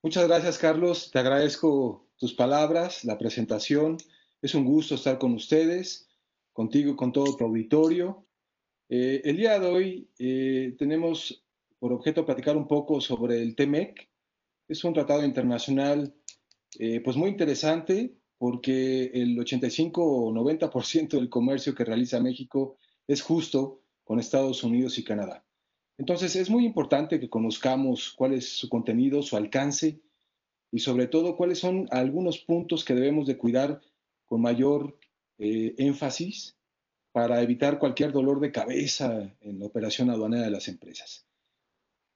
Muchas gracias, Carlos. Te agradezco tus palabras, la presentación. Es un gusto estar con ustedes, contigo y con todo tu auditorio. Eh, el día de hoy eh, tenemos por objeto platicar un poco sobre el TEMEC. Es un tratado internacional eh, pues muy interesante porque el 85 o 90% del comercio que realiza México es justo con Estados Unidos y Canadá. Entonces es muy importante que conozcamos cuál es su contenido, su alcance y sobre todo cuáles son algunos puntos que debemos de cuidar con mayor eh, énfasis para evitar cualquier dolor de cabeza en la operación aduanera de las empresas.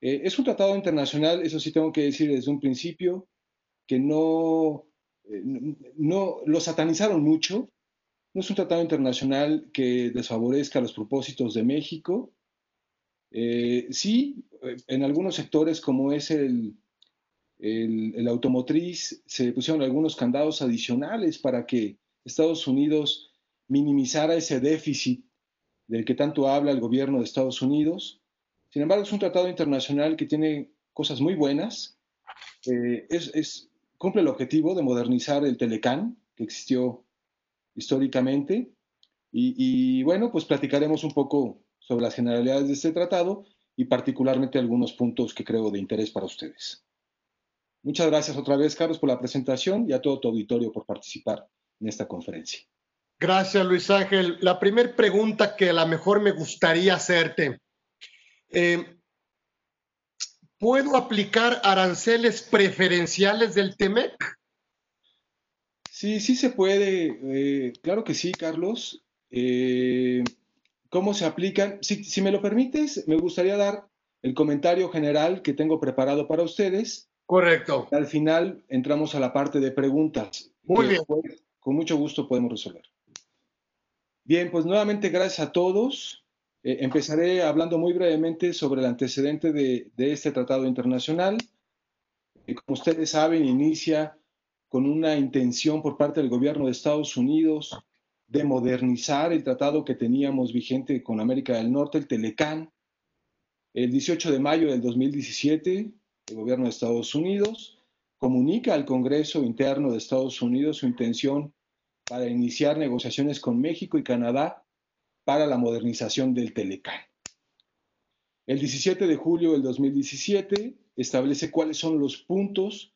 Eh, es un tratado internacional, eso sí tengo que decir desde un principio, que no, eh, no lo satanizaron mucho. No es un tratado internacional que desfavorezca los propósitos de México. Eh, sí, en algunos sectores como es el, el, automotriz, se pusieron algunos candados adicionales para que Estados Unidos minimizara ese déficit del que tanto habla el gobierno de Estados Unidos. Sin embargo, es un tratado internacional que tiene cosas muy buenas. Eh, es, cumple el objetivo de modernizar el Telecán, que existió históricamente. Y, bueno, pues platicaremos un poco sobre las generalidades de este tratado y particularmente algunos puntos que creo de interés para ustedes. Muchas gracias otra vez, Carlos, por la presentación y a todo tu auditorio por participar en esta conferencia. Gracias, Luis Ángel. La primera pregunta que a lo mejor me gustaría hacerte. Eh, ¿Puedo aplicar aranceles preferenciales del TEMEC? Sí, sí se puede. Eh, claro que sí, Carlos. Eh, ¿Cómo se aplican? Si, me lo permites, me gustaría dar el comentario general que tengo preparado para ustedes. Correcto. Al final entramos a la parte de preguntas. Muy bien. con mucho gusto podemos resolver. Bien, pues nuevamente gracias a todos. Eh, empezaré hablando muy brevemente sobre el antecedente de, este tratado internacional. como ustedes saben, inicia con una intención por parte del gobierno de Estados Unidos de modernizar el tratado que teníamos vigente con América del Norte, el Telecán. El 18 de mayo del 2017, el gobierno de Estados Unidos comunica al Congreso Interno de Estados Unidos su intención para iniciar negociaciones con México y Canadá para la modernización del Telecán. El 17 de julio del 2017 establece cuáles son los puntos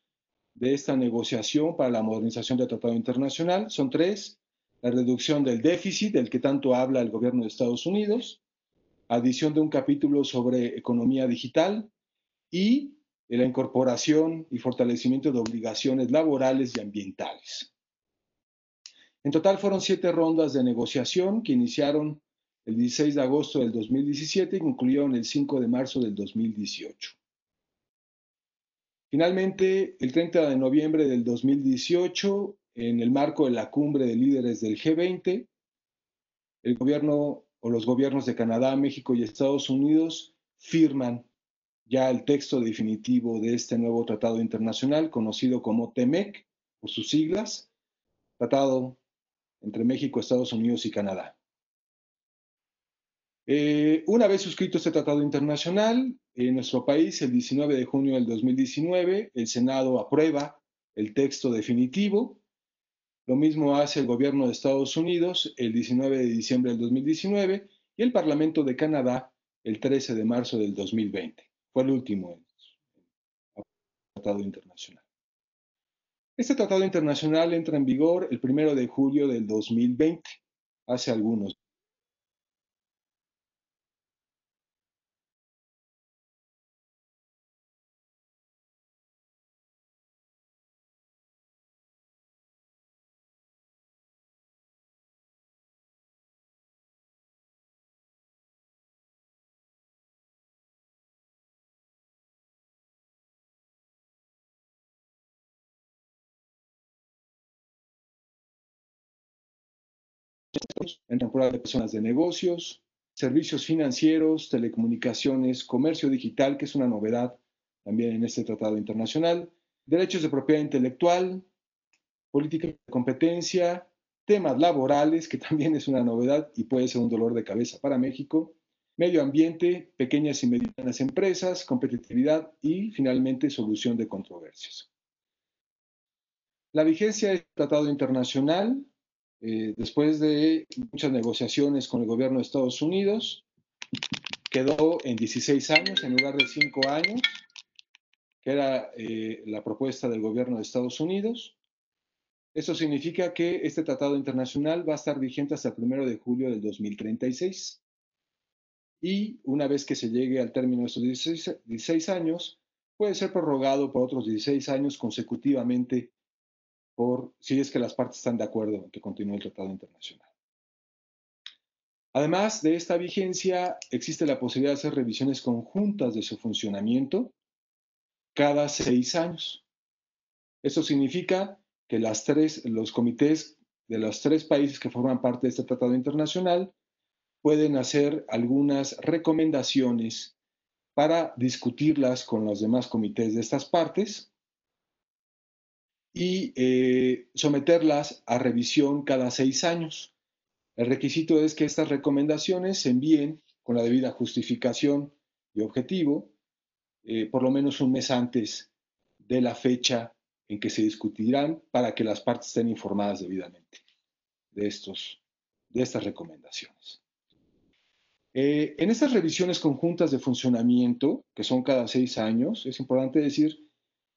de esta negociación para la modernización del Tratado Internacional. Son tres. La reducción del déficit, del que tanto habla el gobierno de Estados Unidos, adición de un capítulo sobre economía digital y la incorporación y fortalecimiento de obligaciones laborales y ambientales. En total fueron siete rondas de negociación que iniciaron el 16 de agosto del 2017 y concluyeron el 5 de marzo del 2018. Finalmente, el 30 de noviembre del 2018, en el marco de la cumbre de líderes del G20, el gobierno o los gobiernos de Canadá, México y Estados Unidos firman ya el texto definitivo de este nuevo tratado internacional conocido como TEMEC, por sus siglas, Tratado entre México, Estados Unidos y Canadá. Eh, una vez suscrito este tratado internacional, en nuestro país, el 19 de junio del 2019, el Senado aprueba el texto definitivo. Lo mismo hace el gobierno de Estados Unidos el 19 de diciembre del 2019 y el Parlamento de Canadá el 13 de marzo del 2020. Fue el último tratado internacional. Este tratado internacional entra en vigor el 1 de julio del 2020, hace algunos en temporada de personas de negocios, servicios financieros, telecomunicaciones, comercio digital, que es una novedad también en este tratado internacional, derechos de propiedad intelectual, política de competencia, temas laborales, que también es una novedad y puede ser un dolor de cabeza para México, medio ambiente, pequeñas y medianas empresas, competitividad y finalmente solución de controversias. La vigencia del tratado internacional, eh, después de muchas negociaciones con el gobierno de Estados Unidos, quedó en 16 años en lugar de 5 años, que era eh, la propuesta del gobierno de Estados Unidos. Eso significa que este tratado internacional va a estar vigente hasta el 1 de julio del 2036. Y una vez que se llegue al término de estos 16, años, puede ser prorrogado por otros 16 años consecutivamente por si es que las partes están de acuerdo en que continúe el tratado internacional. Además de esta vigencia, existe la posibilidad de hacer revisiones conjuntas de su funcionamiento cada seis años. Esto significa que las tres, los comités de los tres países que forman parte de este tratado internacional pueden hacer algunas recomendaciones para discutirlas con los demás comités de estas partes y eh, someterlas a revisión cada seis años. El requisito es que estas recomendaciones se envíen con la debida justificación y objetivo, eh, por lo menos un mes antes de la fecha en que se discutirán para que las partes estén informadas debidamente de, estos, de estas recomendaciones. Eh, en estas revisiones conjuntas de funcionamiento, que son cada seis años, es importante decir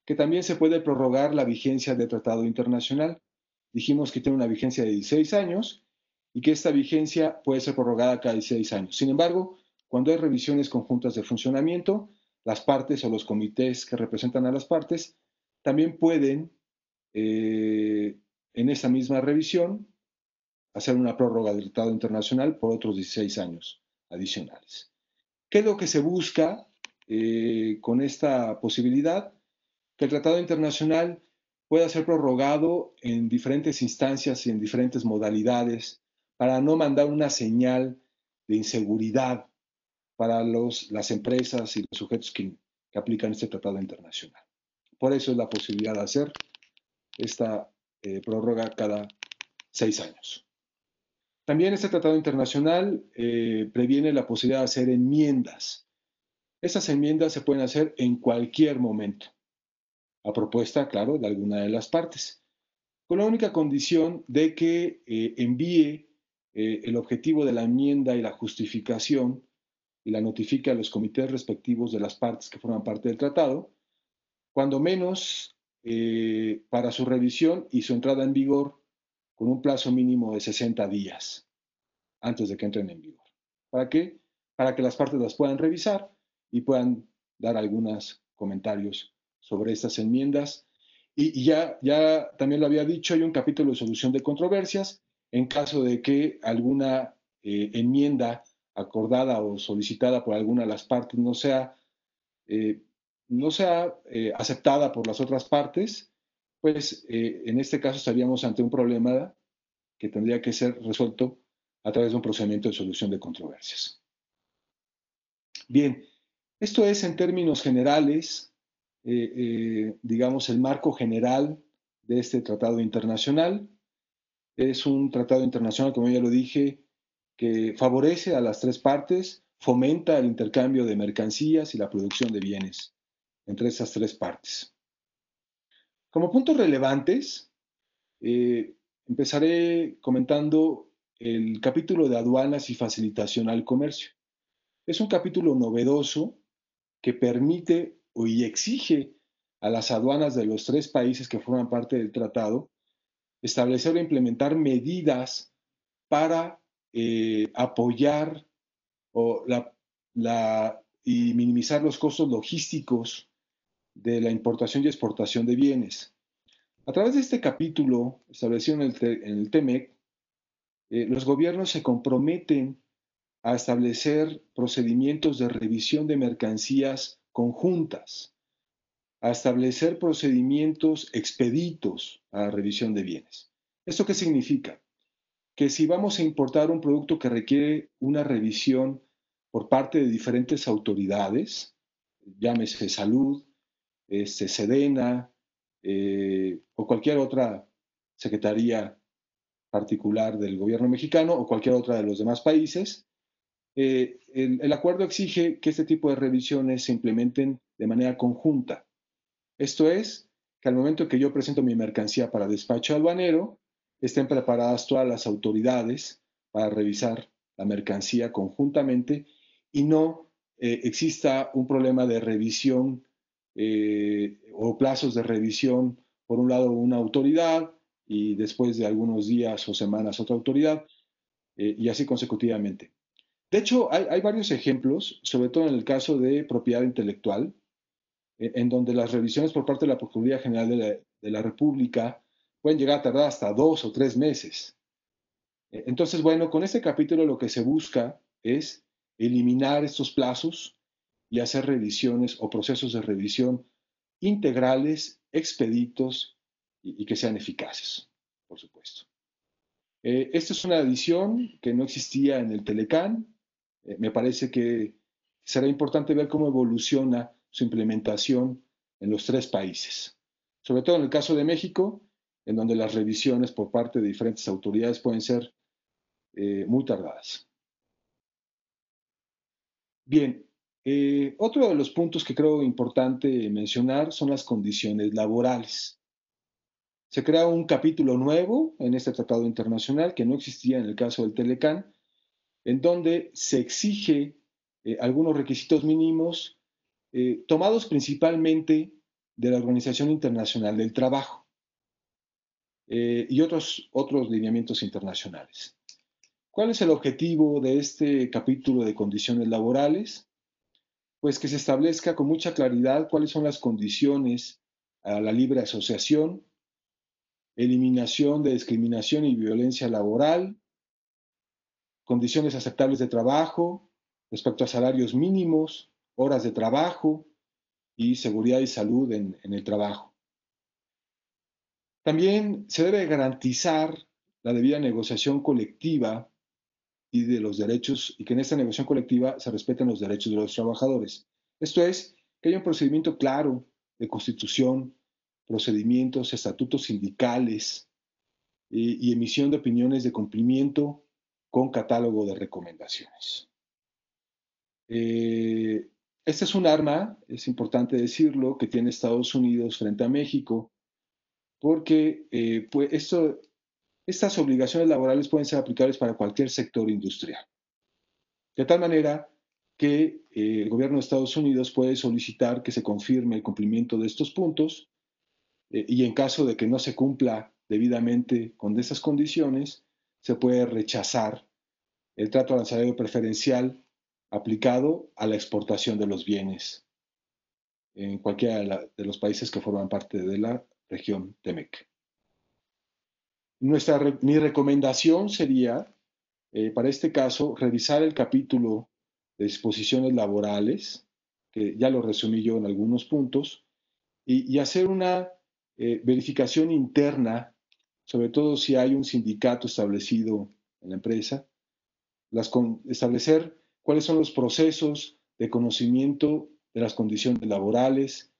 que también se puede prorrogar la vigencia del tratado internacional. Dijimos que tiene una vigencia de 16 años y que esta vigencia puede ser prorrogada cada 16 años. Sin embargo, cuando hay revisiones conjuntas de funcionamiento, las partes o los comités que representan a las partes también pueden, eh, en esa misma revisión, hacer una prórroga del Tratado Internacional por otros 16 años adicionales. ¿Qué es lo que se busca eh, con esta posibilidad? Que el Tratado Internacional pueda ser prorrogado en diferentes instancias y en diferentes modalidades para no mandar una señal de inseguridad para los, las empresas y los sujetos que, que aplican este tratado internacional. Por eso es la posibilidad de hacer esta eh, prórroga cada seis años. También este tratado internacional eh, previene la posibilidad de hacer enmiendas. Esas enmiendas se pueden hacer en cualquier momento, a propuesta, claro, de alguna de las partes, con la única condición de que eh, envíe eh, el objetivo de la enmienda y la justificación y la notifique a los comités respectivos de las partes que forman parte del tratado, cuando menos eh, para su revisión y su entrada en vigor con un plazo mínimo de 60 días antes de que entren en vigor. ¿Para qué? Para que las partes las puedan revisar y puedan dar algunos comentarios sobre estas enmiendas. Y, ya, ya también lo había dicho, hay un capítulo de solución de controversias en caso de que alguna eh, enmienda acordada o solicitada por alguna de las partes no sea, eh, no sea eh, aceptada por las otras partes, pues en este caso estaríamos ante un problema que tendría que ser resuelto a través de un procedimiento de solución de controversias. Bien, esto es en términos generales, digamos, el marco general de este tratado internacional. Es un tratado internacional, como ya lo dije, que favorece a las tres partes, fomenta el intercambio de mercancías y la producción de bienes entre esas tres partes. Como puntos relevantes, eh, empezaré comentando el capítulo de aduanas y facilitación al comercio. Es un capítulo novedoso que permite y exige a las aduanas de los tres países que forman parte del tratado establecer o implementar medidas para eh, apoyar o la, y minimizar los costos logísticos de la importación y exportación de bienes. A través de este capítulo establecido en el, TEMEC, eh, los gobiernos se comprometen a establecer procedimientos de revisión de mercancías conjuntas a establecer procedimientos expeditos a revisión de bienes. ¿Esto qué significa? Que si vamos a importar un producto que requiere una revisión por parte de diferentes autoridades, llámese salud, este, Sedena eh, o cualquier otra secretaría particular del gobierno mexicano o cualquier otra de los demás países, eh, el, acuerdo exige que este tipo de revisiones se implementen de manera conjunta. Esto es, que al momento que yo presento mi mercancía para despacho albanero, estén preparadas todas las autoridades para revisar la mercancía conjuntamente y no eh, exista un problema de revisión eh, o plazos de revisión, por un lado una autoridad y después de algunos días o semanas otra autoridad, y así consecutivamente. De hecho, hay, varios ejemplos, sobre todo en el caso de propiedad intelectual, e, en donde las revisiones por parte de la Procuraduría General de la, República pueden llegar a tardar hasta dos o tres meses. E, entonces, bueno, con este capítulo lo que se busca es eliminar estos plazos y hacer revisiones o procesos de revisión integrales, expeditos y, que sean eficaces, por supuesto. Eh, esta es una edición que no existía en el Telecán, eh, me parece que será importante ver cómo evoluciona su implementación en los tres países. Sobre todo en el caso de México, en donde las revisiones por parte de diferentes autoridades pueden ser eh, muy tardadas. Bien, eh, otro de los puntos que creo importante mencionar son las condiciones laborales. Se crea un capítulo nuevo en este tratado internacional que no existía en el caso del Telecán, en donde se exige eh, algunos requisitos mínimos eh, tomados principalmente de la Organización Internacional del Trabajo eh, y otros, otros lineamientos internacionales. ¿Cuál es el objetivo de este capítulo de condiciones laborales? Pues que se establezca con mucha claridad cuáles son las condiciones a la libre asociación, eliminación de discriminación y violencia laboral, condiciones aceptables de trabajo, respecto a salarios mínimos, horas de trabajo y seguridad y salud en, el trabajo. También se debe garantizar la debida negociación colectiva y de los derechos, y que en esta negociación colectiva se respeten los derechos de los trabajadores. Esto es, que haya un procedimiento claro de constitución, procedimientos, estatutos sindicales eh, y emisión de opiniones de cumplimiento con catálogo de recomendaciones. Eh, este es un arma, es importante decirlo, que tiene Estados Unidos frente a México, porque eh, pues esto, estas obligaciones laborales pueden ser aplicables para cualquier sector industrial. De tal manera que eh, el gobierno de Estados Unidos puede solicitar que se confirme el cumplimiento de estos puntos y en caso de que no se cumpla debidamente con esas condiciones, se puede rechazar el trato arancelario preferencial aplicado a la exportación de los bienes en cualquiera de, los países que forman parte de la región TEMEC. Nuestra, mi recomendación sería, eh, para este caso, revisar el capítulo de disposiciones laborales, que ya lo resumí yo en algunos puntos, y, hacer una eh, verificación interna sobre todo si hay un sindicato establecido en la empresa, establecer cuáles son los procesos de conocimiento de las condiciones laborales,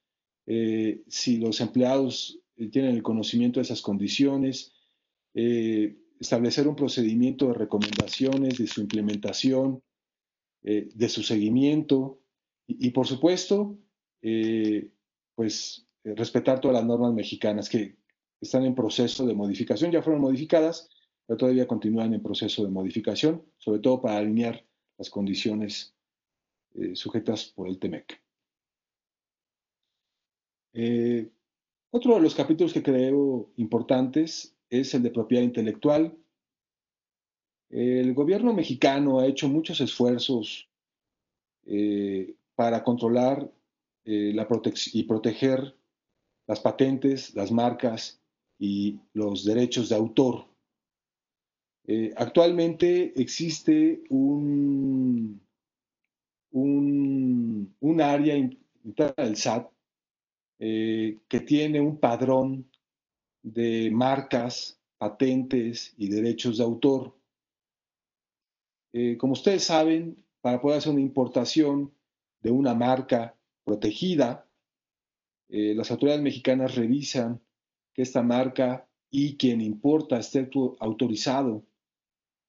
eh, si los empleados eh, tienen el conocimiento de esas condiciones, eh, establecer un procedimiento de recomendaciones, de su implementación, de su seguimiento y, y por supuesto, pues respetar todas las normas mexicanas que, están en proceso de modificación, ya fueron modificadas, pero todavía continúan en proceso de modificación, sobre todo para alinear las condiciones eh, sujetas por el TEMEC. Eh, otro de los capítulos que creo importantes es el de propiedad intelectual. El gobierno mexicano ha hecho muchos esfuerzos eh, para controlar la y proteger las patentes, las marcas y los derechos de autor. Eh, actualmente existe un, un, área interna del SAT eh, que tiene un padrón de marcas, patentes y derechos de autor. Eh, como ustedes saben, para poder hacer una importación de una marca protegida, las autoridades mexicanas revisan que esta marca y quien importa esté autorizado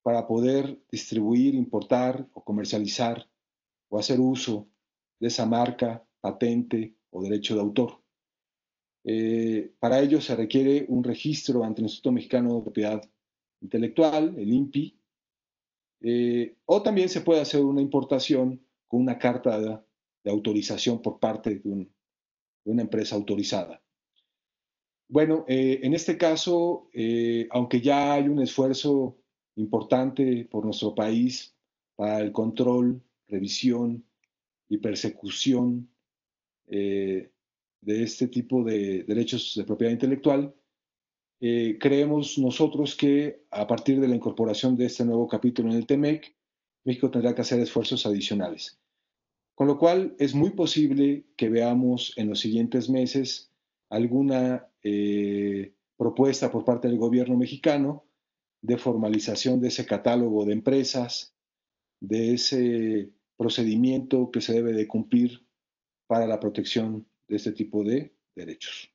para poder distribuir, importar o comercializar o hacer uso de esa marca, patente o derecho de autor. Eh, para ello se requiere un registro ante el Instituto Mexicano de Propiedad Intelectual, el INPI, eh, o también se puede hacer una importación con una carta de, autorización por parte de, una empresa autorizada. Bueno, eh, en este caso, aunque ya hay un esfuerzo importante por nuestro país para el control, revisión y persecución de este tipo de derechos de propiedad intelectual, eh, creemos nosotros que a partir de la incorporación de este nuevo capítulo en el TEMEC, México tendrá que hacer esfuerzos adicionales. Con lo cual es muy posible que veamos en los siguientes meses alguna eh, propuesta por parte del gobierno mexicano de formalización de ese catálogo de empresas, de ese procedimiento que se debe de cumplir para la protección de este tipo de derechos.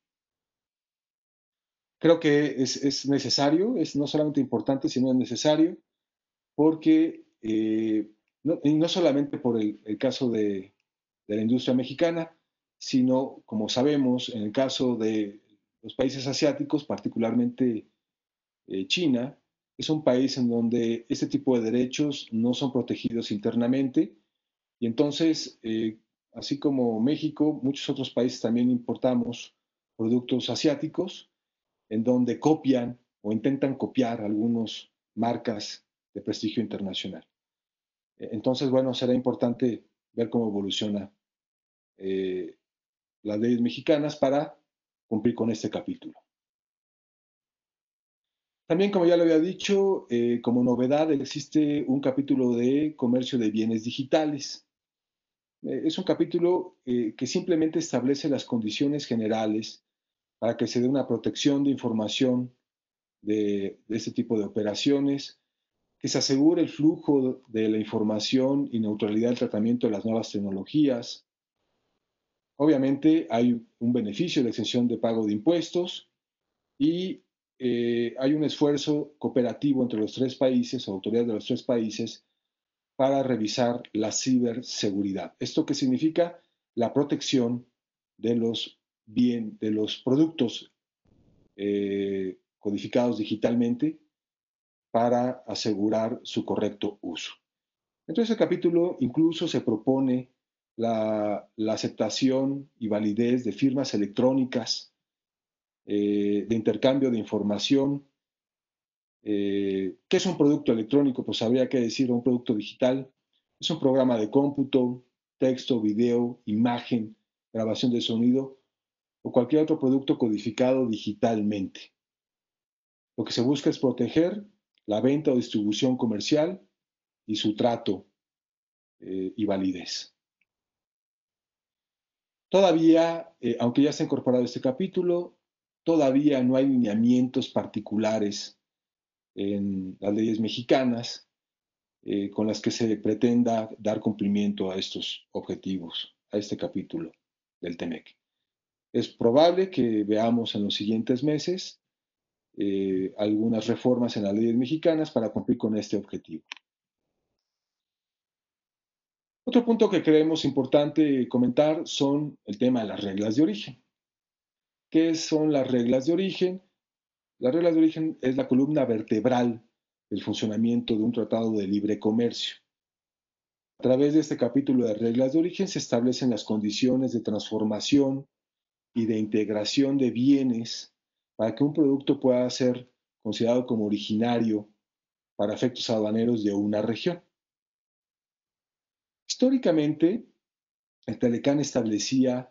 Creo que es, necesario, es no solamente importante, sino necesario, porque, eh, no, y no solamente por el, caso de, la industria mexicana, sino, como sabemos, en el caso de los países asiáticos, particularmente eh, China, es un país en donde este tipo de derechos no son protegidos internamente y entonces eh, así como México, muchos otros países también importamos productos asiáticos en donde copian o intentan copiar algunas marcas de prestigio internacional. E, entonces, bueno, será importante ver cómo evoluciona eh, las leyes mexicanas para cumplir con este capítulo. También, como ya lo había dicho, eh, como novedad existe un capítulo de comercio de bienes digitales. Eh, es un capítulo eh, que simplemente establece las condiciones generales para que se dé una protección de información de, este tipo de operaciones, que se asegure el flujo de la información y neutralidad del tratamiento de las nuevas tecnologías. Obviamente hay un beneficio de la exención de pago de impuestos y eh, hay un esfuerzo cooperativo entre los tres países, autoridades de los tres países, para revisar la ciberseguridad. ¿Esto qué significa? La protección de los, bien, de los productos eh, codificados digitalmente para asegurar su correcto uso. Entonces el capítulo incluso se propone la, aceptación y validez de firmas electrónicas, eh, de intercambio de información eh, ¿Qué es un producto electrónico? Pues habría que decir un producto digital. Es un programa de cómputo, texto, video, imagen, grabación de sonido o cualquier otro producto codificado digitalmente. Lo que se busca es proteger la venta o distribución comercial y su trato eh, y validez. Todavía, eh, aunque ya está incorporado este capítulo, todavía no hay lineamientos particulares en las leyes mexicanas eh, con las que se pretenda dar cumplimiento a estos objetivos, a este capítulo del TEMEC. Es probable que veamos en los siguientes meses eh, algunas reformas en las leyes mexicanas para cumplir con este objetivo. Otro punto que creemos importante comentar son el tema de las reglas de origen. ¿Qué son las reglas de origen? Las reglas de origen es la columna vertebral del funcionamiento de un tratado de libre comercio. A través de este capítulo de reglas de origen se establecen las condiciones de transformación y de integración de bienes para que un producto pueda ser considerado como originario para efectos aduaneros de una región. Históricamente, el Telecán establecía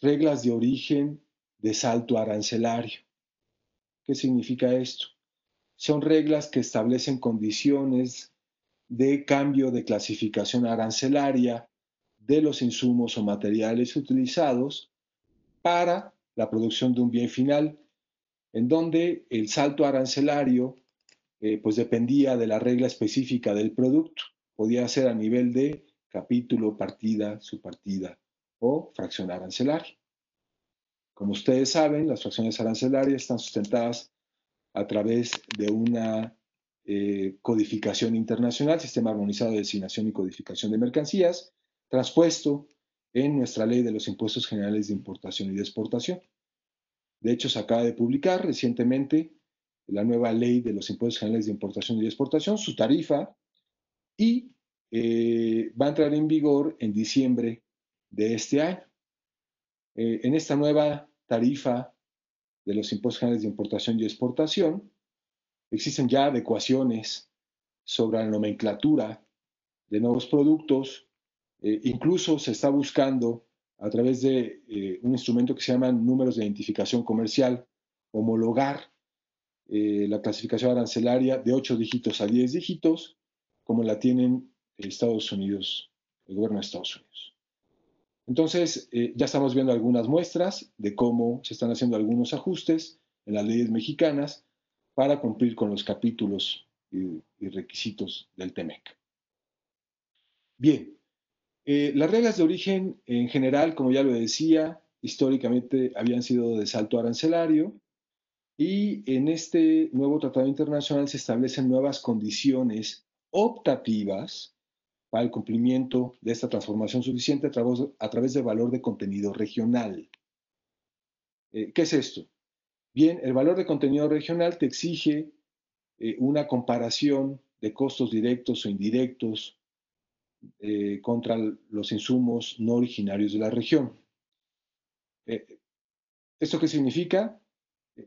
reglas de origen de salto arancelario. ¿Qué significa esto? Son reglas que establecen condiciones de cambio de clasificación arancelaria de los insumos o materiales utilizados para la producción de un bien final, en donde el salto arancelario eh, pues dependía de la regla específica del producto. Podía ser a nivel de capítulo, partida, subpartida o fracción arancelaria. Como ustedes saben, las fracciones arancelarias están sustentadas a través de una eh, codificación internacional, sistema armonizado de designación y codificación de mercancías, transpuesto en nuestra ley de los impuestos generales de importación y de exportación. De hecho, se acaba de publicar recientemente la nueva ley de los impuestos generales de importación y de exportación, su tarifa, y eh, va a entrar en vigor en diciembre de este año. Eh, en esta nueva tarifa de los impuestos generales de importación y exportación, existen ya adecuaciones sobre la nomenclatura de nuevos productos. Eh, incluso se está buscando a través de eh, un instrumento que se llama números de identificación comercial, homologar la clasificación arancelaria de 8 dígitos a 10 dígitos, como la tienen Estados Unidos, el gobierno de Estados Unidos. Entonces, ya estamos viendo algunas muestras de cómo se están haciendo algunos ajustes en las leyes mexicanas para cumplir con los capítulos y, requisitos del TEMEC. Bien, eh, las reglas de origen en general, como ya lo decía, históricamente habían sido de salto arancelario y en este nuevo tratado internacional se establecen nuevas condiciones optativas para el cumplimiento de esta transformación suficiente a través, a través del valor de contenido regional. Eh, ¿Qué es esto? Bien, el valor de contenido regional te exige eh, una comparación de costos directos o indirectos eh, contra los insumos no originarios de la región. ¿Esto qué significa?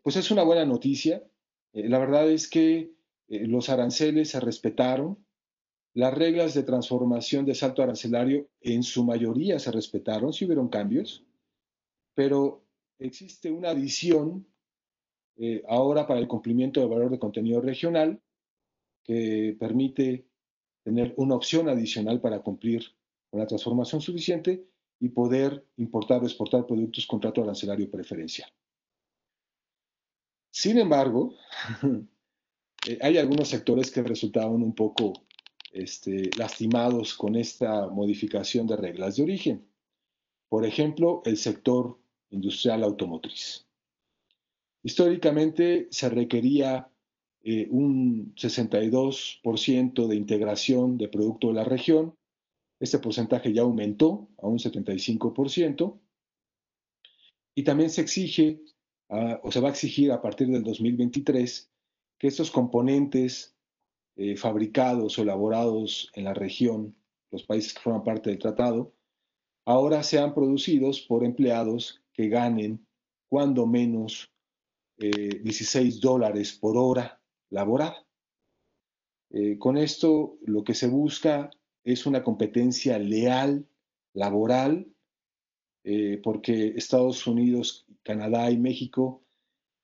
Pues es una buena noticia. la verdad es que los aranceles se respetaron, las reglas de transformación de salto arancelario en su mayoría se respetaron, sí hubieron cambios, pero existe una adición eh, ahora para el cumplimiento del valor de contenido regional, que permite tener una opción adicional para cumplir con la transformación suficiente y poder importar o exportar productos con trato arancelario preferencial. Sin embargo, eh, hay algunos sectores que resultaron un poco este, lastimados con esta modificación de reglas de origen. Por ejemplo, el sector industrial automotriz. Históricamente se requería eh, un 62% de integración de producto de la región. Este porcentaje ya aumentó a un 75%. Y también se exige, ah, o se va a exigir a partir del 2023, que estos componentes eh, fabricados o elaborados en la región, los países que forman parte del tratado, ahora sean producidos por empleados que ganen cuando menos 16 eh, dólares por hora laboral. Eh, con esto lo que se busca es una competencia leal, laboral, porque Estados Unidos, Canadá y México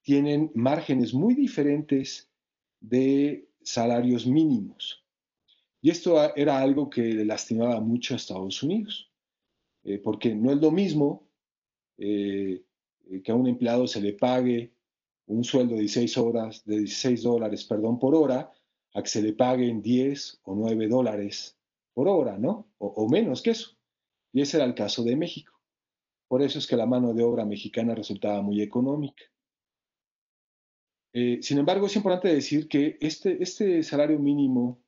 tienen márgenes muy diferentes de salarios mínimos. Y esto era algo que le lastimaba mucho a Estados Unidos, porque no es lo mismo que a un empleado se le pague un sueldo de 16 horas, de 16 dólares, perdón, por hora, a que se le paguen 10 o 9 dólares por hora, ¿no? O, menos que eso. Y ese era el caso de México. Por eso es que la mano de obra mexicana resultaba muy económica. Eh, sin embargo, es importante decir que este, este salario mínimo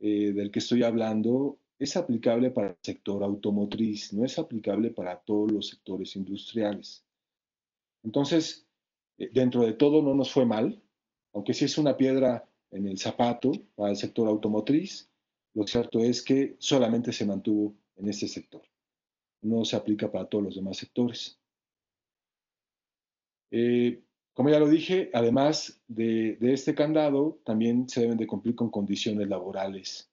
eh, del que estoy hablando es aplicable para el sector automotriz, no es aplicable para todos los sectores industriales. Entonces, eh, dentro de todo no nos fue mal, aunque sí es una piedra en el zapato para el sector automotriz, lo cierto es que solamente se mantuvo en este sector. No se aplica para todos los demás sectores. Como ya lo dije, además de, este candado, también se deben de cumplir con condiciones laborales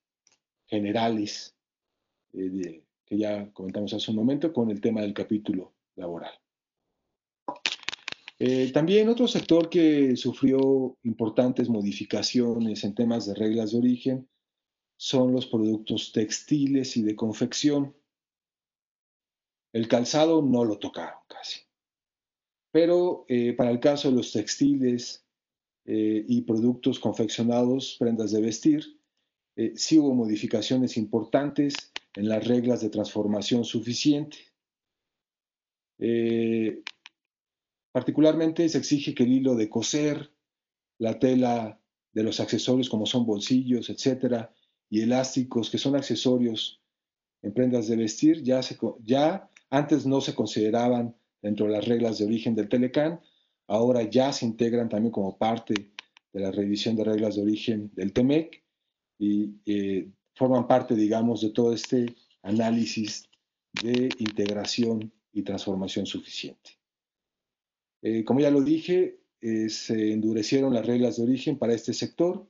generales, eh, que ya comentamos hace un momento, con el tema del capítulo laboral. Eh, también otro sector que sufrió importantes modificaciones en temas de reglas de origen son los productos textiles y de confección. El calzado no lo tocaron casi. Pero eh, para el caso de los textiles eh, y productos confeccionados, prendas de vestir, sí hubo modificaciones importantes en las reglas de transformación suficiente. Particularmente se exige que el hilo de coser, la tela de los accesorios como son bolsillos, etcétera, y elásticos, que son accesorios en prendas de vestir, ya antes no se consideraban dentro de las reglas de origen del Telecán, ahora ya se integran también como parte de la revisión de reglas de origen del TEMEC y eh, forman parte, digamos, de todo este análisis de integración y transformación suficiente. Eh, como ya lo dije, eh, se endurecieron las reglas de origen para este sector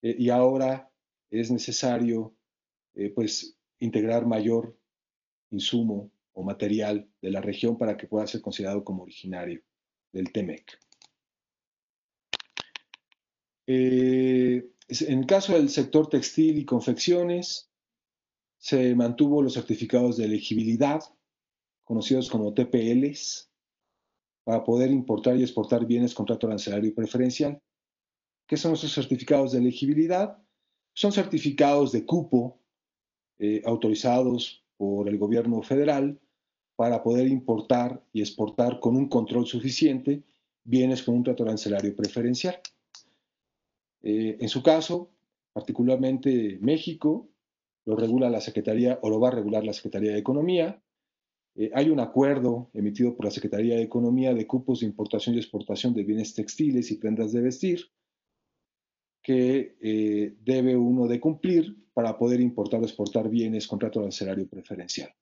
y ahora es necesario pues, integrar mayor insumo o material de la región para que pueda ser considerado como originario del TEMEC. Eh, en el caso del sector textil y confecciones, se mantuvo los certificados de elegibilidad, conocidos como TPLs, para poder importar y exportar bienes contrato arancelario preferencial. ¿Qué son esos certificados de elegibilidad? Son certificados de cupo eh, autorizados por el gobierno federal para poder importar y exportar con un control suficiente bienes con un trato arancelario preferencial. Eh, en su caso, particularmente México, lo regula la Secretaría o lo va a regular la Secretaría de Economía. Eh, hay un acuerdo emitido por la Secretaría de Economía de cupos de importación y exportación de bienes textiles y prendas de vestir que eh, debe uno de cumplir para poder importar o exportar bienes con trato arancelario preferencial.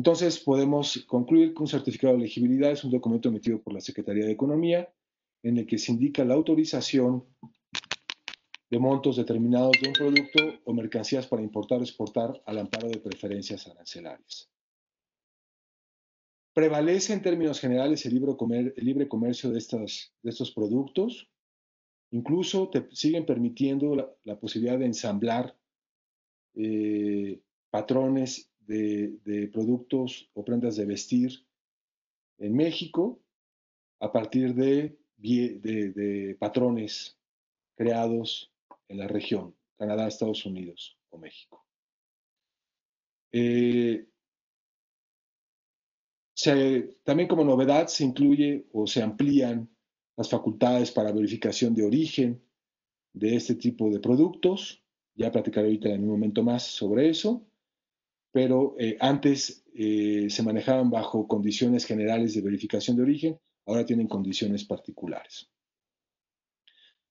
Entonces, podemos concluir que un certificado de elegibilidad es un documento emitido por la Secretaría de Economía en el que se indica la autorización de montos determinados de un producto o mercancías para importar o exportar al amparo de preferencias arancelarias. Prevalece en términos generales el libre, comercio de, estos productos. Incluso te siguen permitiendo la, posibilidad de ensamblar eh, patrones de, productos o prendas de vestir en México a partir de, patrones creados en la región, Canadá, Estados Unidos o México. Eh, también como novedad se incluye o se amplían las facultades para verificación de origen de este tipo de productos. Ya platicaré ahorita en un momento más sobre eso pero eh, antes eh, se manejaban bajo condiciones generales de verificación de origen, ahora tienen condiciones particulares.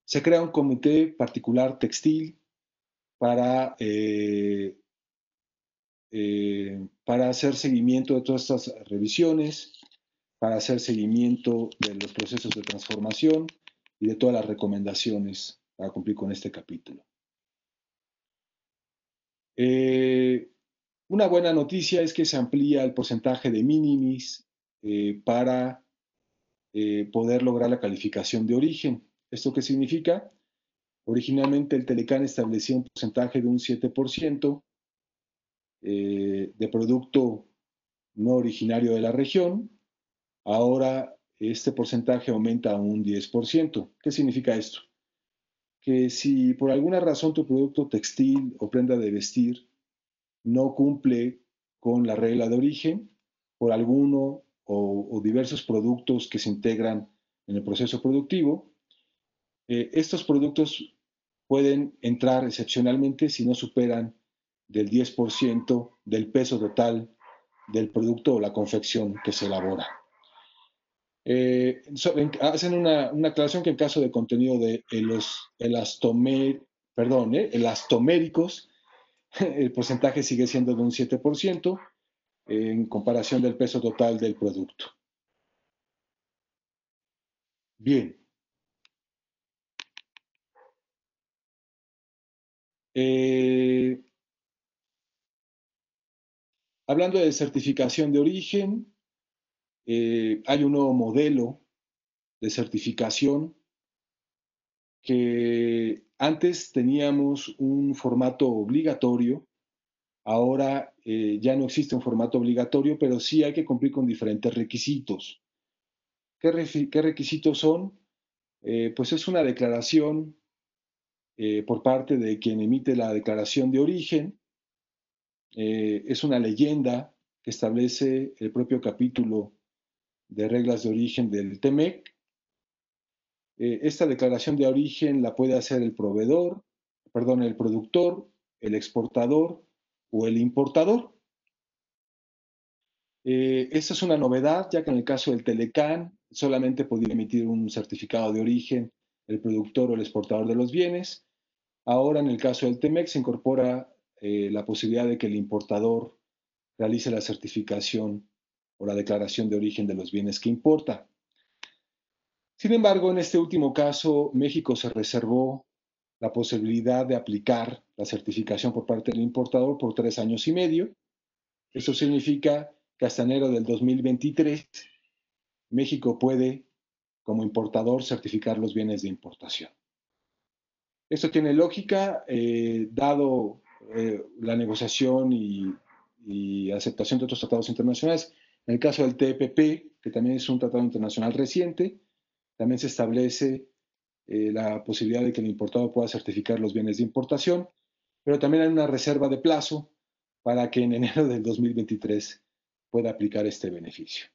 Se crea un comité particular textil para, eh, para hacer seguimiento de todas estas revisiones, para hacer seguimiento de los procesos de transformación y de todas las recomendaciones para cumplir con este capítulo. Una buena noticia es que se amplía el porcentaje de minimis eh, para eh, poder lograr la calificación de origen. ¿Esto qué significa? Originalmente el Telecán establecía un porcentaje de un 7% eh, de producto no originario de la región. Ahora este porcentaje aumenta a un 10%. ¿Qué significa esto? Que si por alguna razón tu producto textil o prenda de vestir no cumple con la regla de origen por alguno o, diversos productos que se integran en el proceso productivo. Eh, estos productos pueden entrar excepcionalmente si no superan del 10% del peso total del producto o la confección que se elabora. Eh, hacen una, aclaración que en caso de contenido de los perdón, eh, elastoméricos el porcentaje sigue siendo de un 7% en comparación del peso total del producto. Bien. Eh, hablando de certificación de origen, eh, hay un nuevo modelo de certificación que antes teníamos un formato obligatorio, ahora eh, ya no existe un formato obligatorio, pero sí hay que cumplir con diferentes requisitos. ¿Qué, requisitos son? Eh, pues es una declaración eh, por parte de quien emite la declaración de origen, es una leyenda que establece el propio capítulo de reglas de origen del TEMEC, Eh, esta declaración de origen la puede hacer el proveedor, perdón, el productor, el exportador o el importador. Eh, esta es una novedad, ya que en el caso del Telecan solamente podía emitir un certificado de origen el productor o el exportador de los bienes. Ahora, en el caso del TEMEX, se incorpora eh, la posibilidad de que el importador realice la certificación o la declaración de origen de los bienes que importa. Sin embargo, en este último caso, México se reservó la posibilidad de aplicar la certificación por parte del importador por tres años y medio. Eso significa que hasta enero del 2023 México puede, como importador, certificar los bienes de importación. Esto tiene lógica, eh, dado eh, la negociación y, aceptación de otros tratados internacionales. En el caso del TPP, que también es un tratado internacional reciente, también se establece eh, la posibilidad de que el importador pueda certificar los bienes de importación, pero también hay una reserva de plazo para que en enero del 2023 pueda aplicar este beneficio.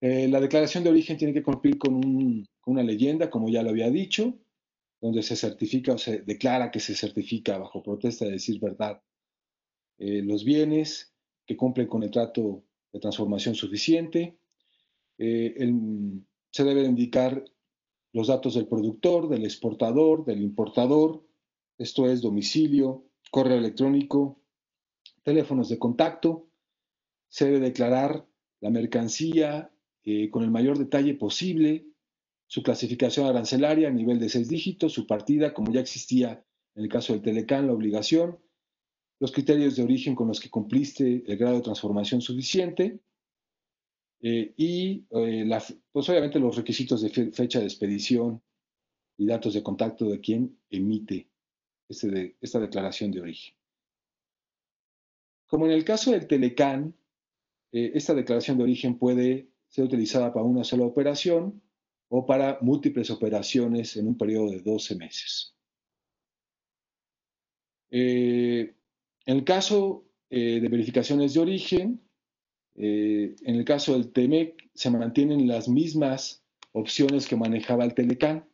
Eh, la declaración de origen tiene que cumplir con, una leyenda, como ya lo había dicho, donde se certifica o se declara que se certifica bajo protesta de decir verdad eh, los bienes que cumplen con el trato de transformación suficiente. Eh, se deben indicar los datos del productor, del exportador, del importador, esto es domicilio, correo electrónico, teléfonos de contacto. Se debe declarar la mercancía eh, con el mayor detalle posible, su clasificación arancelaria a nivel de seis dígitos, su partida, como ya existía en el caso del Telecán, la obligación, los criterios de origen con los que cumpliste el grado de transformación suficiente eh, y, eh, pues obviamente, los requisitos de fecha de expedición y datos de contacto de quien emite este esta declaración de origen. Como en el caso del Telecán, eh, esta declaración de origen puede ser utilizada para una sola operación o para múltiples operaciones en un periodo de 12 meses. Eh, en el caso eh, de verificaciones de origen, en el caso del TEMEC se mantienen las mismas opciones que manejaba el Telecán,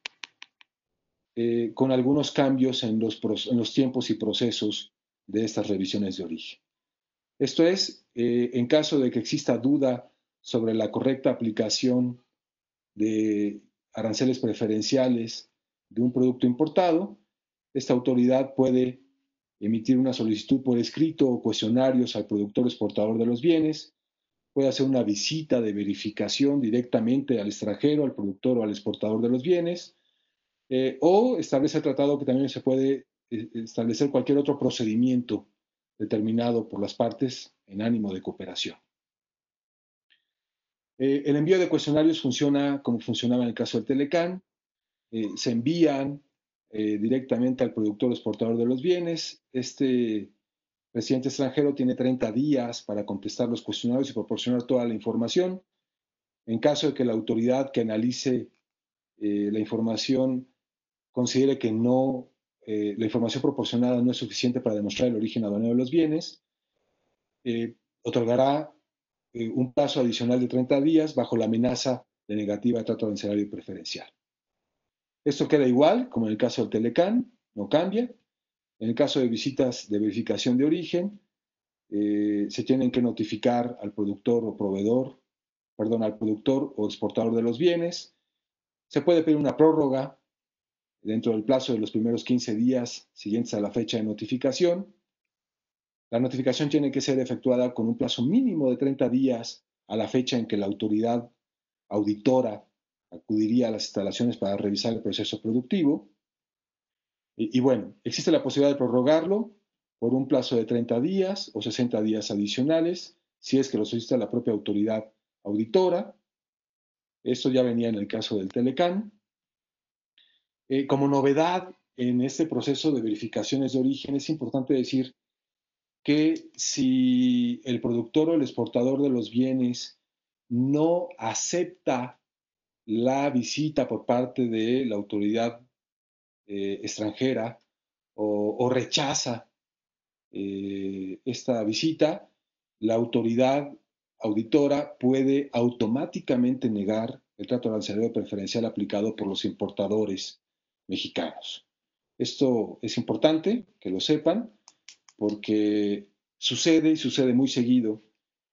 con algunos cambios en los tiempos y procesos de estas revisiones de origen. Esto es, eh, en caso de que exista duda sobre la correcta aplicación de aranceles preferenciales de un producto importado, esta autoridad puede emitir una solicitud por escrito o cuestionarios al productor exportador de los bienes, puede hacer una visita de verificación directamente al extranjero, al productor o al exportador de los bienes, eh, o establece el tratado que también se puede eh, establecer cualquier otro procedimiento determinado por las partes en ánimo de cooperación. Eh, el envío de cuestionarios funciona como funcionaba en el caso del Telecán. Se envían directamente al productor exportador de los bienes. Este residente extranjero tiene 30 días para contestar los cuestionarios y proporcionar toda la información. En caso de que la autoridad que analice la información considere que no eh, la información proporcionada no es suficiente para demostrar el origen aduanero de los bienes, eh, otorgará eh, un plazo adicional de 30 días bajo la amenaza de negativa de trato arancelario preferencial. Esto queda igual, como en el caso del Telecán, no cambia. En el caso de visitas de verificación de origen, se tienen que notificar al productor o proveedor, perdón, al productor o exportador de los bienes. Se puede pedir una prórroga dentro del plazo de los primeros 15 días siguientes a la fecha de notificación. La notificación tiene que ser efectuada con un plazo mínimo de 30 días a la fecha en que la autoridad auditora acudiría a las instalaciones para revisar el proceso productivo. Y, bueno, existe la posibilidad de prorrogarlo por un plazo de 30 días o 60 días adicionales, si es que lo solicita la propia autoridad auditora. Esto ya venía en el caso del Telecán. Eh, como novedad en este proceso de verificaciones de origen, es importante decir que si el productor o el exportador de los bienes no acepta la visita por parte de la autoridad eh, extranjera o, rechaza eh, esta visita, la autoridad auditora puede automáticamente negar el trato arancelario preferencial aplicado por los importadores mexicanos. Esto es importante que lo sepan porque sucede y sucede muy seguido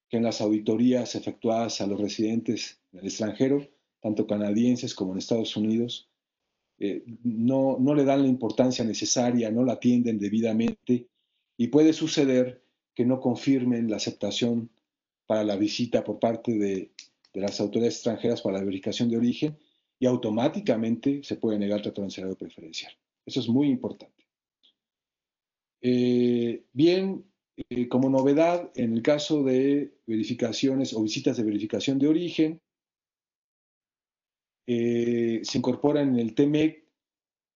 que en las auditorías efectuadas a los residentes del extranjero, tanto canadienses como en Estados Unidos, eh, no, no le dan la importancia necesaria, no la atienden debidamente y puede suceder que no confirmen la aceptación para la visita por parte de, las autoridades extranjeras para la verificación de origen y automáticamente se puede negar el trato preferencial. Eso es muy importante. Eh, bien, eh, como novedad, en el caso de verificaciones o visitas de verificación de origen, eh, se incorpora en el TMEC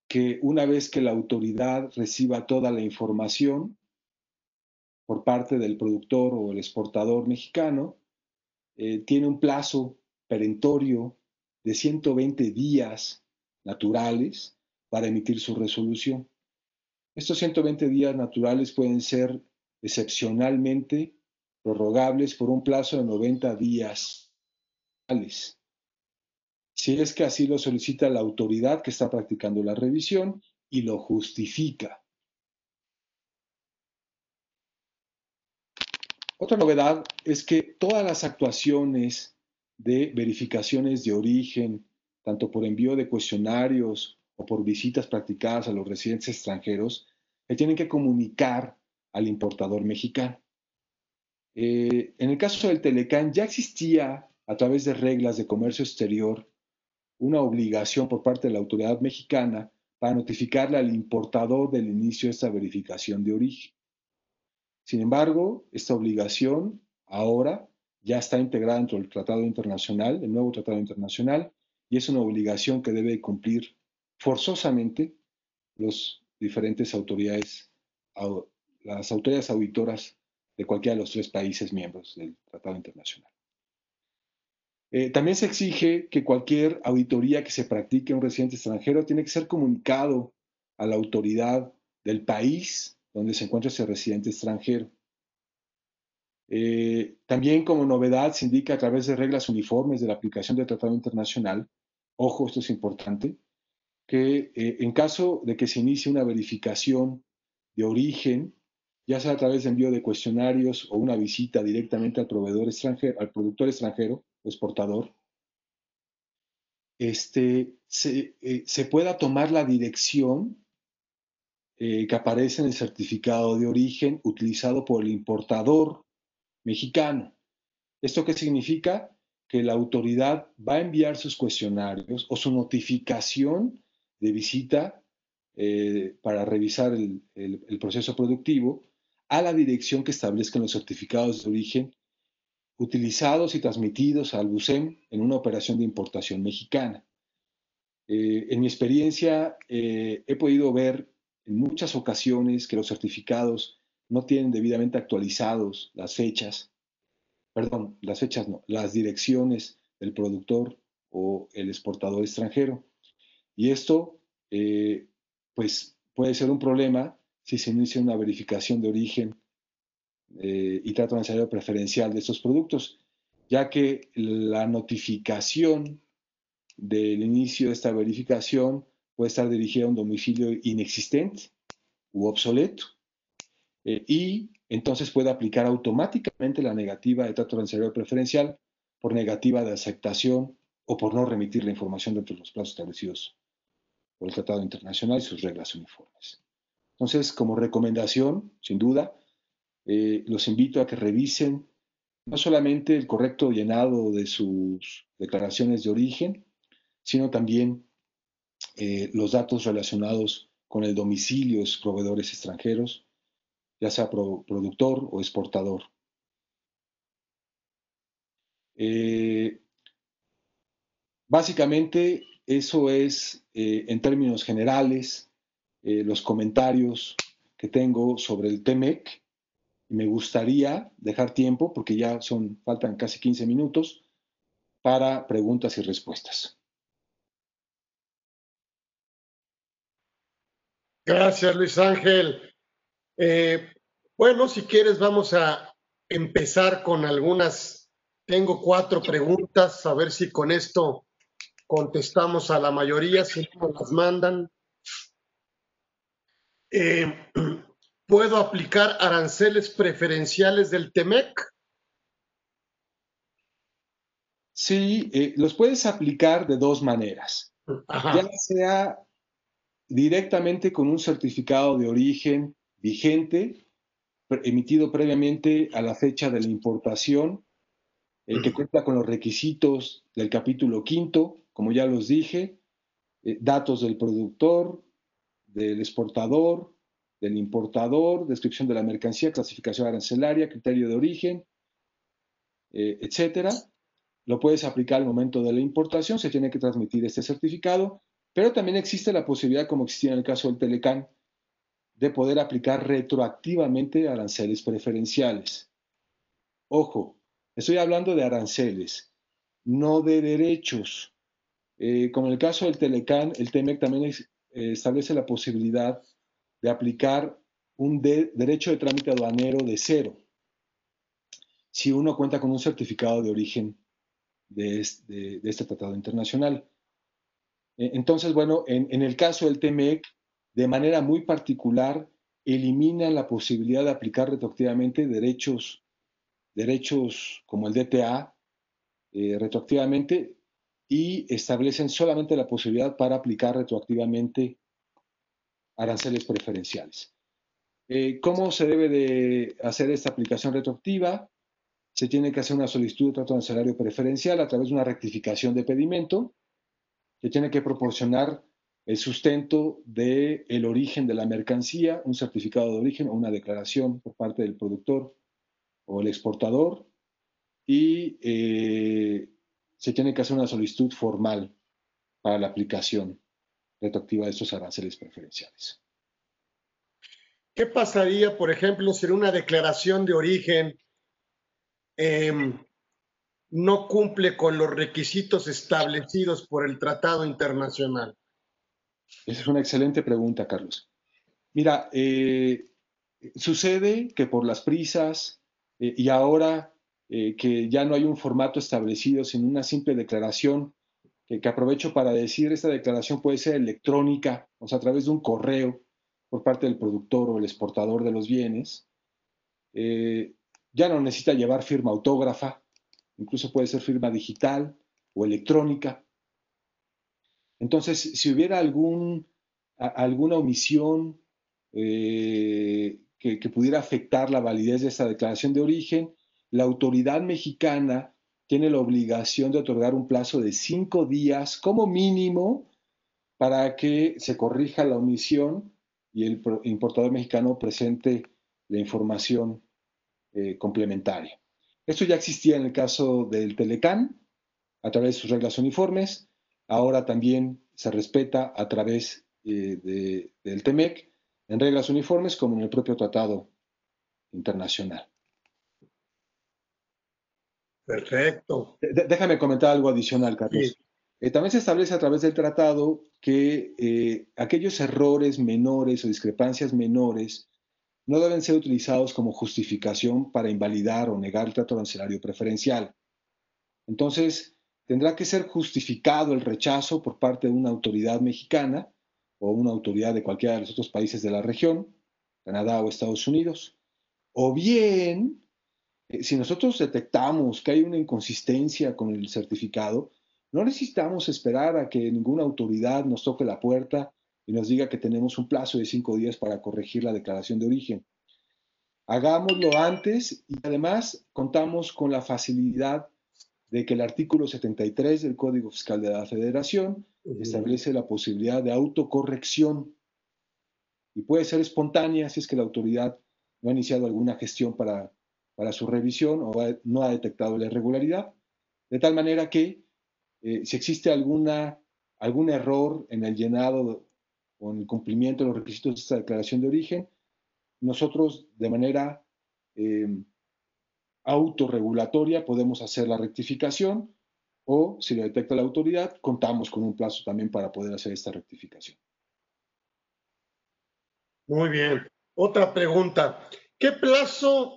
que una vez que la autoridad reciba toda la información, por parte del productor o el exportador mexicano, eh, tiene un plazo perentorio de 120 días naturales para emitir su resolución. Estos 120 días naturales pueden ser excepcionalmente prorrogables por un plazo de 90 días. Si es que así lo solicita la autoridad que está practicando la revisión y lo justifica. Otra novedad es que todas las actuaciones de verificaciones de origen, tanto por envío de cuestionarios o por visitas practicadas a los residentes extranjeros, se tienen que comunicar al importador mexicano. Eh, en el caso del Telecán ya existía a través de reglas de comercio exterior una obligación por parte de la autoridad mexicana para notificarle al importador del inicio de esta verificación de origen. Sin embargo, esta obligación ahora ya está integrada dentro del tratado internacional, el nuevo tratado internacional, y es una obligación que debe cumplir forzosamente las diferentes autoridades, las autoridades auditoras de cualquiera de los tres países miembros del tratado internacional. Eh, también se exige que cualquier auditoría que se practique en un residente extranjero tiene que ser comunicado a la autoridad del país donde se encuentra ese residente extranjero. Eh, también como novedad se indica a través de reglas uniformes de la aplicación del Tratado Internacional, ojo, esto es importante, que eh, en caso de que se inicie una verificación de origen, ya sea a través de envío de cuestionarios o una visita directamente al proveedor extranjero, al productor extranjero exportador, este, se, eh, se pueda tomar la dirección eh, que aparece en el certificado de origen utilizado por el importador mexicano. ¿Esto qué significa? Que la autoridad va a enviar sus cuestionarios o su notificación de visita eh, para revisar el, el, proceso productivo a la dirección que establezcan los certificados de origen utilizados y transmitidos al BUSEM en una operación de importación mexicana. Eh, en mi experiencia he podido ver en muchas ocasiones que los certificados no tienen debidamente actualizados las fechas, perdón, las fechas no, las direcciones del productor o el exportador extranjero. Y esto, eh, pues, puede ser un problema si se inicia una verificación de origen eh, y trato necesario preferencial de estos productos, ya que la notificación del inicio de esta verificación puede estar dirigida a un domicilio inexistente u obsoleto. Eh, y entonces puede aplicar automáticamente la negativa de trato transitorio preferencial por negativa de aceptación o por no remitir la información dentro de los plazos establecidos por el Tratado Internacional y sus reglas uniformes. Entonces, como recomendación, sin duda, eh, los invito a que revisen no solamente el correcto llenado de sus declaraciones de origen, sino también eh, los datos relacionados con el domicilio de sus proveedores extranjeros, ya sea productor o exportador. Eh, básicamente, eso es, eh, en términos generales, los comentarios que tengo sobre el TEMEC. Me gustaría dejar tiempo, porque ya son, faltan casi 15 minutos, para preguntas y respuestas. Gracias, Luis Ángel. Eh, bueno, si quieres, vamos a empezar con algunas. Tengo cuatro preguntas, a ver si con esto contestamos a la mayoría, si no las mandan. Eh, ¿Puedo aplicar aranceles preferenciales del TEMEC? Sí, eh, los puedes aplicar de dos maneras. Ya sea directamente con un certificado de origen vigente, emitido previamente a la fecha de la importación, el que cuenta con los requisitos del capítulo quinto, como ya los dije, eh, datos del productor, del exportador, del importador, descripción de la mercancía, clasificación arancelaria, criterio de origen, eh, etcétera lo puedes aplicar al momento de la importación, se tiene que transmitir este certificado, pero también existe la posibilidad, como existía en el caso del Telecán, de poder aplicar retroactivamente aranceles preferenciales. Ojo, estoy hablando de aranceles, no de derechos. Eh, como en el caso del Telecán, el TEMEC también eh, establece la posibilidad de aplicar un derecho de trámite aduanero de cero si uno cuenta con un certificado de origen de este, tratado internacional. E, entonces, bueno, en, el caso del TMEC, de manera muy particular, elimina la posibilidad de aplicar retroactivamente derechos, derechos como el DTA eh, retroactivamente y establecen solamente la posibilidad para aplicar retroactivamente aranceles preferenciales. Eh, ¿Cómo se debe de hacer esta aplicación retroactiva? se tiene que hacer una solicitud de trato de salario preferencial a través de una rectificación de pedimento que tiene que proporcionar el sustento del el origen de la mercancía, un certificado de origen o una declaración por parte del productor o el exportador y eh, se tiene que hacer una solicitud formal para la aplicación retroactiva de estos aranceles preferenciales. ¿Qué pasaría, por ejemplo, si en una declaración de origen Em, no cumple con los requisitos establecidos por el Tratado Internacional? Esa es una excelente pregunta, Carlos. Mira, eh, sucede que por las prisas eh, y ahora eh, que ya no hay un formato establecido, sino una simple declaración, que, que, aprovecho para decir, esta declaración puede ser electrónica, o sea, a través de un correo por parte del productor o el exportador de los bienes ya no necesita llevar firma autógrafa, incluso puede ser firma digital o electrónica. Entonces, si hubiera algún, alguna omisión eh, que, que, pudiera afectar la validez de esta declaración de origen, la autoridad mexicana tiene la obligación de otorgar un plazo de cinco días como mínimo para que se corrija la omisión y el importador mexicano presente la información eh, complementaria. Esto ya existía en el caso del Telecán, a través de sus reglas uniformes, ahora también se respeta a través eh, del TEMEC en reglas uniformes como en el propio tratado internacional. Perfecto. déjame comentar algo adicional, Carlos. Eh, también se establece a través del tratado que aquellos errores menores o discrepancias menores no deben ser utilizados como justificación para invalidar o negar el trato arancelario preferencial. Entonces, tendrá que ser justificado el rechazo por parte de una autoridad mexicana o una autoridad de cualquiera de los otros países de la región, Canadá o Estados Unidos. O bien, eh, si nosotros detectamos que hay una inconsistencia con el certificado, no necesitamos esperar a que ninguna autoridad nos toque la puerta y nos diga que tenemos un plazo de cinco días para corregir la declaración de origen. Hagámoslo antes y además contamos con la facilidad de que el artículo 73 del Código Fiscal de la Federación establece la posibilidad de autocorrección y puede ser espontánea si es que la autoridad no ha iniciado alguna gestión para, para su revisión o no ha detectado la irregularidad, de tal manera que eh, si existe alguna, algún error en el llenado con el cumplimiento de los requisitos de esta declaración de origen, nosotros de manera eh, autorregulatoria podemos hacer la rectificación o si lo detecta la autoridad, contamos con un plazo también para poder hacer esta rectificación. Muy bien. Otra pregunta. ¿Qué plazo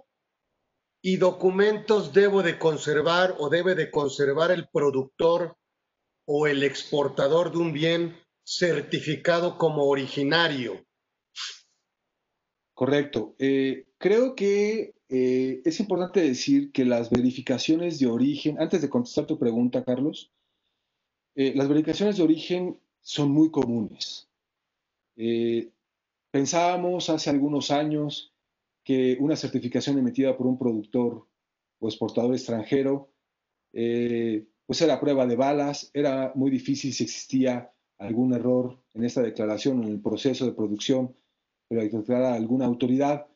y documentos debo de conservar o debe de conservar el productor o el exportador de un bien certificado como originario. Correcto. Eh, creo que eh, es importante decir que las verificaciones de origen, antes de contestar tu pregunta, Carlos, eh, las verificaciones de origen son muy comunes. pensábamos hace algunos años que una certificación emitida por un productor o exportador extranjero pues era prueba de balas, era muy difícil si existía algún error en esta declaración en el proceso de producción, pero hay que declarar a alguna autoridad.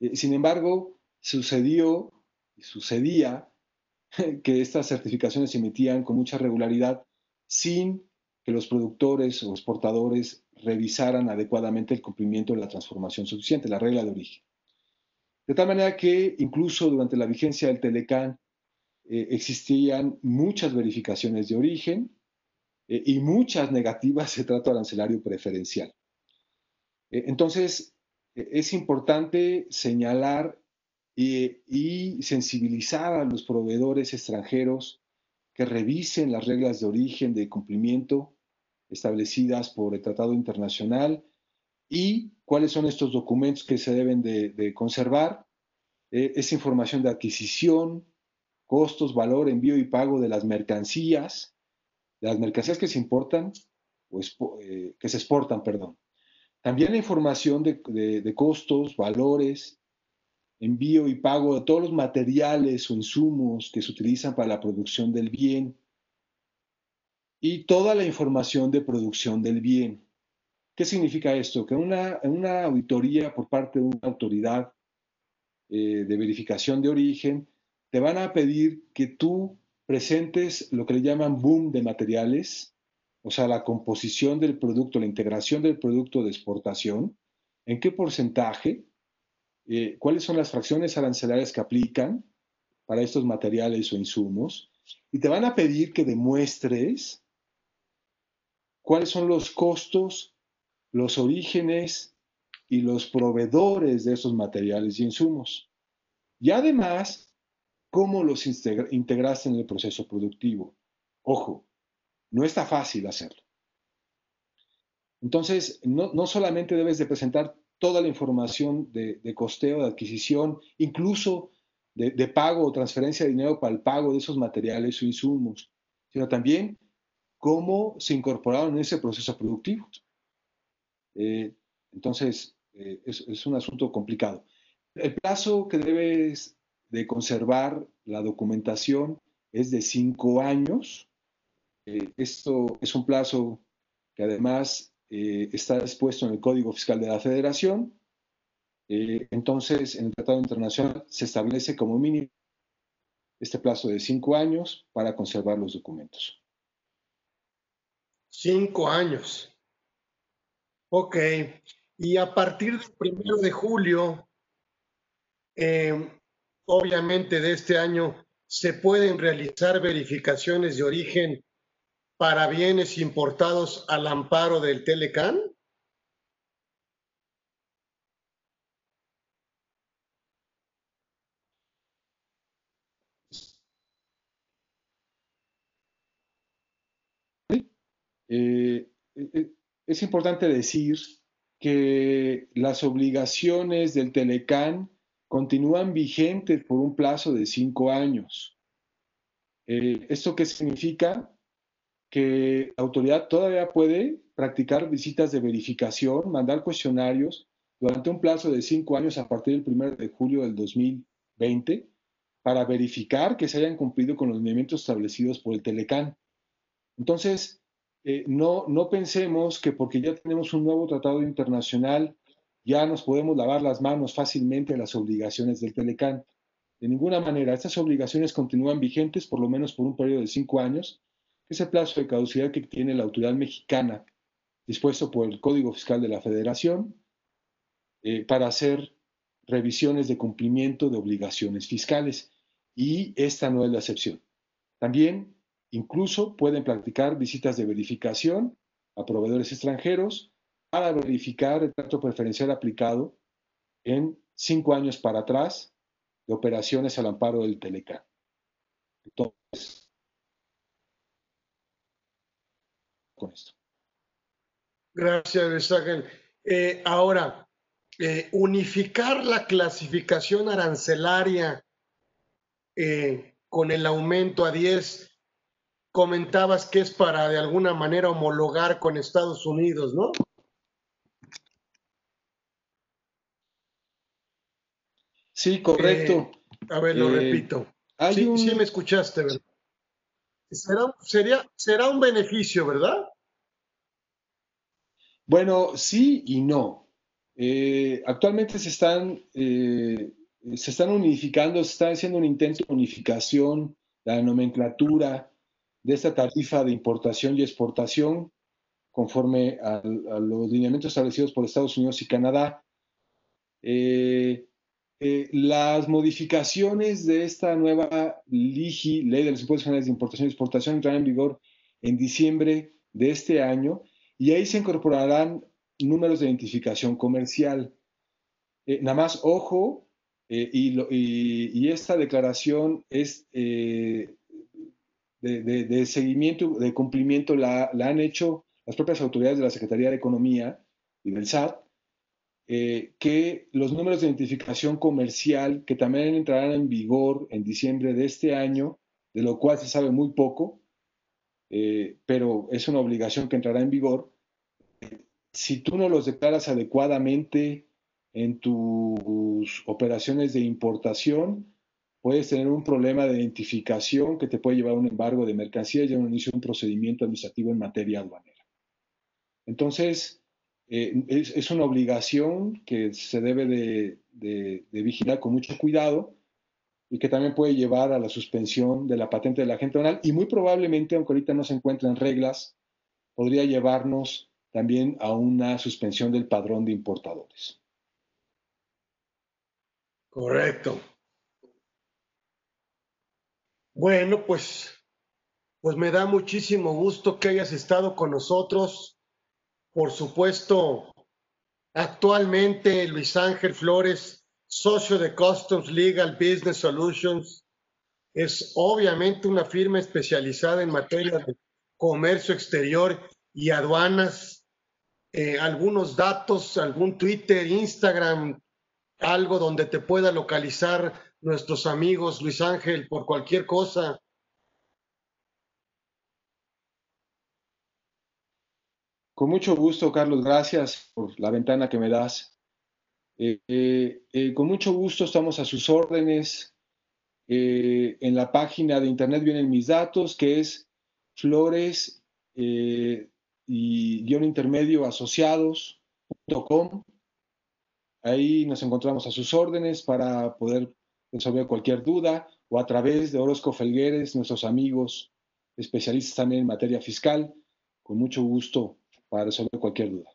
Eh, sin embargo, sucedió y sucedía que estas certificaciones se emitían con mucha regularidad sin que los productores o exportadores revisaran adecuadamente el cumplimiento de la transformación suficiente, la regla de origen. De tal manera que incluso durante la vigencia del Telecán eh, existían muchas verificaciones de origen eh, y muchas negativas de trato arancelario preferencial. Eh, entonces, es importante señalar y, sensibilizar a los proveedores extranjeros que revisen las reglas de origen de cumplimiento establecidas por el Tratado Internacional y cuáles son estos documentos que se deben de, conservar. esa información de adquisición, costos, valor, envío y pago de las mercancías, de las mercancías que se importan, o eh, que se exportan, perdón. También la información de, costos, valores, envío y pago de todos los materiales o insumos que se utilizan para la producción del bien y toda la información de producción del bien. ¿Qué significa esto? Que una, una auditoría por parte de una autoridad eh, de verificación de origen te van a pedir que tú presentes lo que le llaman boom de materiales, o sea, la composición del producto, la integración del producto de exportación, en qué porcentaje, eh, cuáles son las fracciones arancelarias que aplican para estos materiales o insumos, y te van a pedir que demuestres cuáles son los costos, los orígenes y los proveedores de esos materiales y insumos. Y además, cómo los integraste en el proceso productivo. Ojo, no está fácil hacerlo. Entonces, no, solamente debes de presentar toda la información de, costeo, de adquisición, incluso de, pago o transferencia de dinero para el pago de esos materiales o insumos, sino también cómo se incorporaron en ese proceso productivo. Eh, entonces, eh, es, un asunto complicado. El plazo que debes de conservar la documentación es de cinco años. Eh, esto es un plazo que además está expuesto en el Código Fiscal de la Federación. Entonces, en el Tratado Internacional se establece como mínimo este plazo de cinco años para conservar los documentos. Cinco años. Ok. Y a partir del primero de julio, obviamente de este año se pueden realizar verificaciones de origen para bienes importados al amparo del Telecan? Eh, eh, es importante decir que las obligaciones del Telecan continúan vigentes por un plazo de cinco años. Eh, ¿Esto qué significa? Que la autoridad todavía puede practicar visitas de verificación, mandar cuestionarios durante un plazo de cinco años a partir del 1 de julio del 2020 para verificar que se hayan cumplido con los lineamientos establecidos por el Telecán. Entonces, eh, no, no pensemos que porque ya tenemos un nuevo tratado internacional ya nos podemos lavar las manos fácilmente de las obligaciones del Telecán. De ninguna manera, estas obligaciones continúan vigentes por lo menos por un periodo de cinco años, que es el plazo de caducidad que tiene la autoridad mexicana, dispuesto por el Código Fiscal de la Federación, eh, para hacer revisiones de cumplimiento de obligaciones fiscales. Y esta no es la excepción. También, incluso, pueden practicar visitas de verificación a proveedores extranjeros para verificar el trato preferencial aplicado en cinco años para atrás de operaciones al amparo del Telecan. Entonces, con esto. Gracias, Ángel. Eh, ahora, eh, unificar la clasificación arancelaria eh, con el aumento a 10, comentabas que es para de alguna manera homologar con Estados Unidos, ¿no? Sí, correcto. a ver, lo repito. Sí, sí, me escuchaste, ¿verdad? Será, sería, será un beneficio, ¿verdad? Bueno, sí y no. Eh, actualmente se están, eh, se están unificando, se está haciendo un intento de unificación la nomenclatura de esta tarifa de importación y exportación conforme a, los lineamientos establecidos por Estados Unidos y Canadá. Eh, las modificaciones de esta nueva LIGI, Ley de los Impuestos Generales de Importación y Exportación, entrarán en vigor en diciembre de este año y ahí se incorporarán números de identificación comercial. Eh, nada más, ojo, eh, y, esta declaración es eh, de, seguimiento, de cumplimiento, la, han hecho las propias autoridades de la Secretaría de Economía y del SAT, que los números de identificación comercial, que también entrarán en vigor en diciembre de este año, de lo cual se sabe muy poco, eh, pero es una obligación que entrará en vigor. Si tú no los declaras adecuadamente en tus operaciones de importación, puedes tener un problema de identificación que te puede llevar a un embargo de mercancías y a un inicio de un procedimiento administrativo en materia aduanera. Entonces, eh, es, una obligación que se debe de vigilar con mucho cuidado y que también puede llevar a la suspensión de la patente del agente aduanal y muy probablemente, aunque ahorita no se encuentren reglas, podría llevarnos también a una suspensión del padrón de importadores. Correcto. Bueno, pues, pues me da muchísimo gusto que hayas estado con nosotros. Por supuesto, actualmente Luis Ángel Flores socio de Customs Legal Business Solutions. Es obviamente una firma especializada en materia de comercio exterior y aduanas. Eh, algunos datos, algún Twitter, Instagram, algo donde te pueda localizar nuestros amigos, Luis Ángel, por cualquier cosa. Con mucho gusto, Carlos. Gracias por la ventana que me das. Eh, eh, con mucho gusto estamos a sus órdenes. Eh, en la página de internet vienen mis datos, que es flores y guion intermedio asociados.com. Ahí nos encontramos a sus órdenes para poder resolver cualquier duda o a través de Orozco Felgueres, nuestros amigos especialistas también en materia fiscal, con mucho gusto para resolver cualquier duda.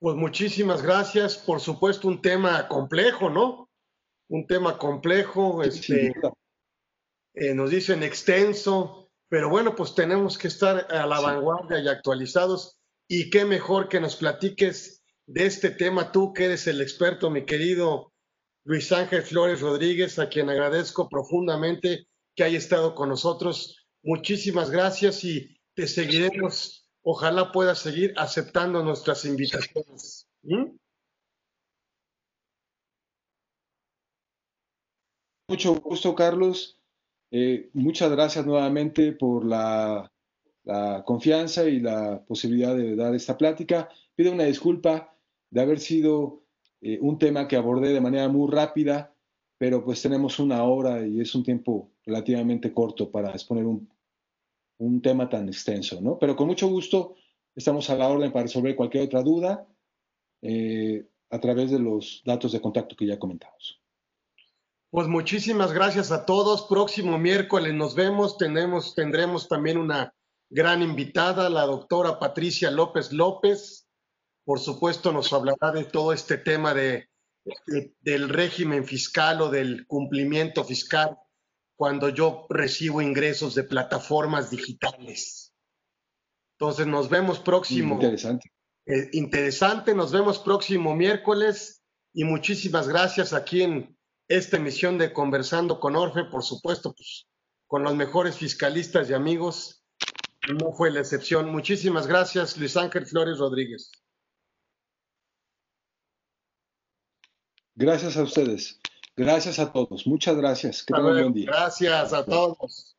Pues muchísimas gracias. Por supuesto, un tema complejo, ¿no? Un tema complejo, este, eh, nos dicen extenso, pero bueno, pues tenemos que estar a la vanguardia y actualizados. Y qué mejor que nos platiques de este tema tú, que eres el experto, mi querido Luis Ángel Flores Rodríguez, a quien agradezco profundamente que haya estado con nosotros. Muchísimas gracias y te seguiremos ojalá pueda seguir aceptando nuestras invitaciones. Mucho gusto, Carlos. Eh, muchas gracias nuevamente por la, confianza y la posibilidad de dar esta plática. Pido una disculpa de haber sido eh, un tema que abordé de manera muy rápida, pero pues tenemos una hora y es un tiempo relativamente corto para exponer un, un tema tan extenso, ¿no? Pero con mucho gusto estamos a la orden para resolver cualquier otra duda eh, a través de los datos de contacto que ya comentamos. Pues muchísimas gracias a todos. Próximo miércoles nos vemos. Tenemos, tendremos también una gran invitada, la doctora Patricia López López. Por supuesto, nos hablará de todo este tema de, del régimen fiscal o del cumplimiento fiscal cuando yo recibo ingresos de plataformas digitales. Entonces nos vemos próximo. Interesante. Eh, interesante, nos vemos próximo miércoles y muchísimas gracias aquí en esta emisión de Conversando con Orfe, por supuesto, pues con los mejores fiscalistas y amigos. no fue la excepción. Muchísimas gracias, Luis Ángel Flores Rodríguez. Gracias a ustedes. Gracias a todos. Muchas gracias. Que tengan un buen día. Gracias a todos.